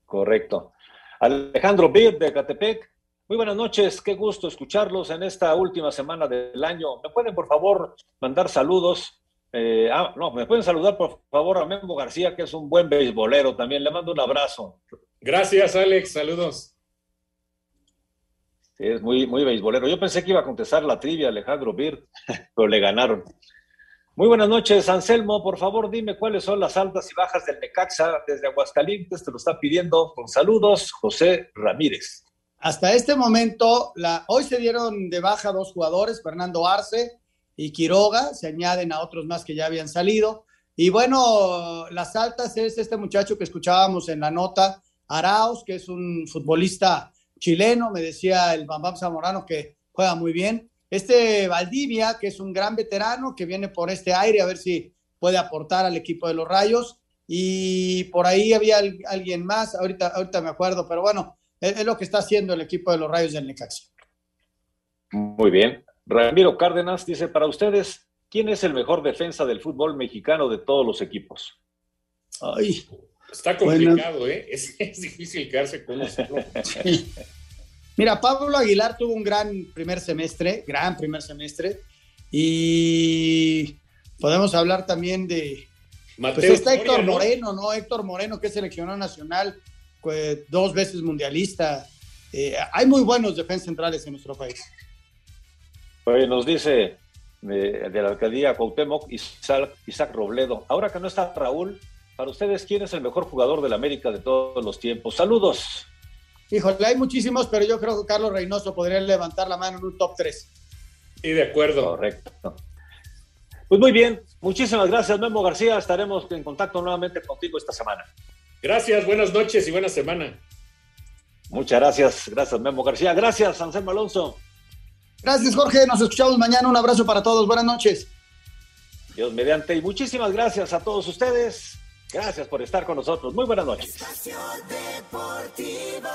Correcto. Alejandro Bir de Catepec, muy buenas noches, qué gusto escucharlos en esta última semana del año. ¿Me pueden, por favor, mandar saludos? Eh, ah, no, me pueden saludar, por favor, a Memo García, que es un buen beisbolero también. Le mando un abrazo. Gracias, Alex. Saludos. Sí, es muy, muy beisbolero. Yo pensé que iba a contestar la trivia Alejandro Bird, pero le ganaron. Muy buenas noches, Anselmo. Por favor, dime cuáles son las altas y bajas del Necaxa desde Aguascalientes. Te lo está pidiendo con saludos, José Ramírez. Hasta este momento, hoy se dieron de baja dos jugadores, Fernando Arce y Quiroga, se añaden a otros más que ya habían salido. Y bueno, las altas es este muchacho que escuchábamos en la nota, Arauz, que es un futbolista chileno, me decía el Bambam Zamorano que juega muy bien. Este Valdivia, que es un gran veterano, que viene por este aire a ver si puede aportar al equipo de los Rayos. Y por ahí había alguien más, ahorita, ahorita me acuerdo, pero bueno, es, lo que está haciendo el equipo de los Rayos del Necaxa. Muy bien. Ramiro Cárdenas dice, para ustedes, ¿quién es el mejor defensa del fútbol mexicano de todos los equipos? Ay, Está complicado, ¿eh? Es, difícil quedarse con los Mira, Pablo Aguilar tuvo un gran primer semestre, gran primer semestre, y podemos hablar también de... Pues Mateo está Héctor Moreno, ¿no? Héctor Moreno, que es seleccionado nacional, dos veces mundialista. Eh, hay muy buenos defensas centrales en nuestro país. Pues nos dice de, la alcaldía Cuauhtémoc Isaac, Isaac, Robledo. Ahora que no está Raúl, para ustedes, ¿quién es el mejor jugador de la América de todos los tiempos? Saludos. Híjole, hay muchísimos, pero yo creo que Carlos Reynoso podría levantar la mano en un top 3. Sí, de acuerdo. Correcto. Pues muy bien, muchísimas gracias, Memo García. Estaremos en contacto nuevamente contigo esta semana. Gracias, buenas noches y buena semana. Muchas gracias, gracias Memo García. Gracias, Anselmo Alonso. Gracias, Jorge. Nos escuchamos mañana. Un abrazo para todos. Buenas noches. Dios mediante. Y muchísimas gracias a todos ustedes. Gracias por estar con nosotros. Muy buenas noches. Deportivo.